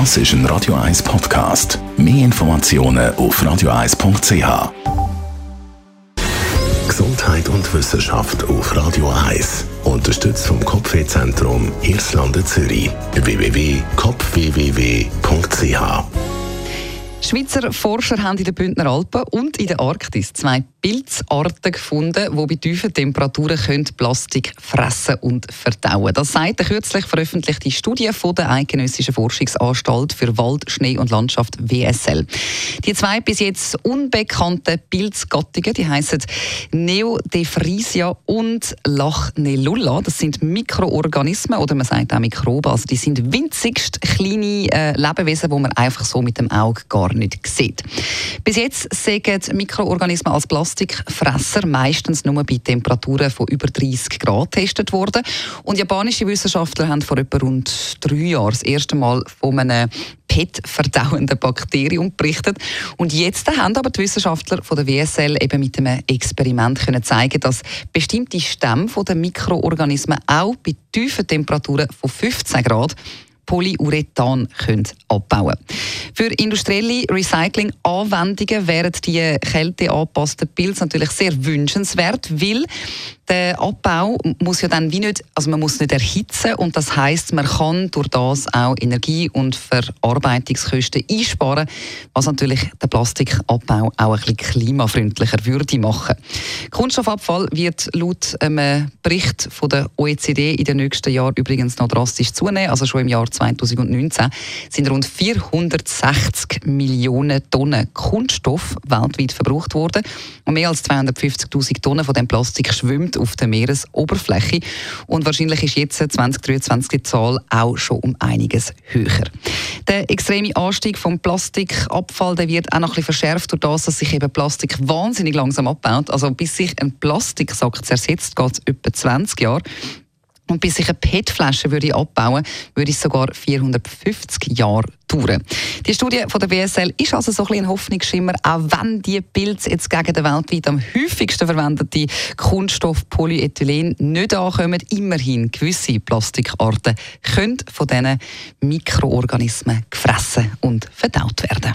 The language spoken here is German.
Das ist ein Radio 1 Podcast. Mehr Informationen auf radio1.ch. Gesundheit und Wissenschaft auf Radio 1. Unterstützt vom Kopfwehzentrum Irlande Zürich. www.kopfwww.ch Schweizer Forscher haben in den Bündner Alpen und in der Arktis zwei Pilzarten gefunden, die bei tiefen Temperaturen können Plastik fressen und verdauen. Das sagt eine kürzlich veröffentlichte Studie von der Eidgenössischen Forschungsanstalt für Wald, Schnee und Landschaft WSL. Die zwei bis jetzt unbekannten Pilzgattungen, die heißen Neodefrisia und Lachnelula. Das sind Mikroorganismen oder man sagt auch Mikroben. Also die sind winzigst kleine äh, Lebewesen, die man einfach so mit dem Auge gar nicht sieht. Bis jetzt sägen Mikroorganismen als Plastikfresser meistens nur bei Temperaturen von über 30 Grad getestet worden. Und japanische Wissenschaftler haben vor etwa rund drei Jahren das erste Mal von einem PET-verdauenden Bakterium berichtet. Und jetzt haben aber die Wissenschaftler von der WSL eben mit einem Experiment können zeigen, dass bestimmte Stämme der Mikroorganismen auch bei tiefen Temperaturen von 15 Grad Polyurethan können abbauen. Für industrielle Recycling-Anwendungen wären die kälteangepassten Pilze natürlich sehr wünschenswert, weil der Abbau muss ja dann wie nicht, also man muss nicht erhitzen und das heißt, man kann durch das auch Energie- und Verarbeitungskosten einsparen, was natürlich den Plastikabbau auch ein bisschen klimafreundlicher würde machen. Kunststoffabfall wird laut einem Bericht von der OECD in den nächsten Jahren übrigens noch drastisch zunehmen. Also schon im Jahr 2019 sind rund 460 Millionen Tonnen Kunststoff weltweit verbraucht worden und mehr als 250.000 Tonnen von dem Plastik schwimmt auf der Meeresoberfläche und wahrscheinlich ist jetzt 2023 die Zahl auch schon um einiges höher. Der extreme Anstieg vom Plastikabfall der wird auch noch ein bisschen verschärft durch das, dass sich eben Plastik wahnsinnig langsam abbaut. Also bis sich ein Plastiksack zersetzt, geht es etwa 20 Jahre. Und bis ich eine PET-Flasche würde abbauen würde es sogar 450 Jahre dauern. Die Studie von der WSL ist also so ein, ein Hoffnungsschimmer, auch wenn die Pilze jetzt gegen den weltweit am häufigsten verwendete Kunststoff Polyethylen nicht ankommen. Immerhin gewisse Plastikarten können von diesen Mikroorganismen gefressen und verdaut werden.